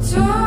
Talk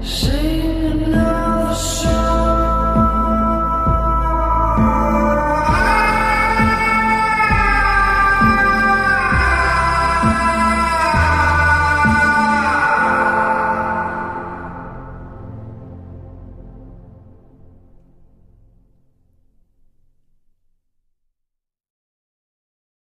谁